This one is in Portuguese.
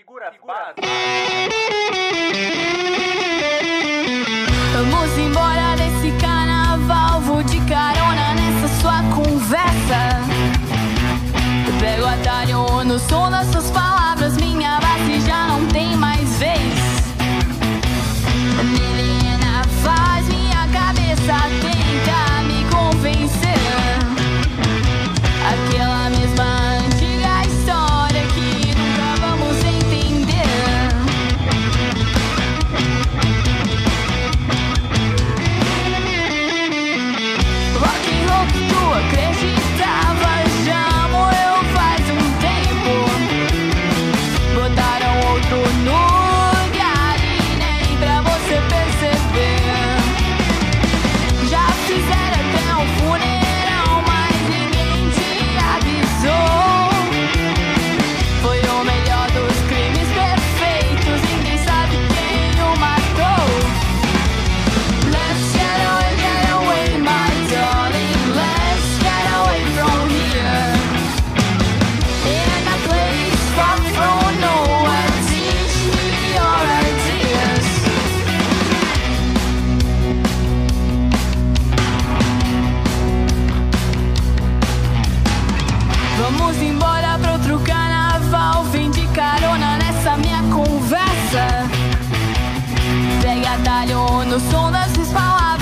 Figuras, Figuras Vamos embora desse carnaval, vou de carona nessa sua conversa. Eu pego atalho no som das suas cresci no som das suas palavras.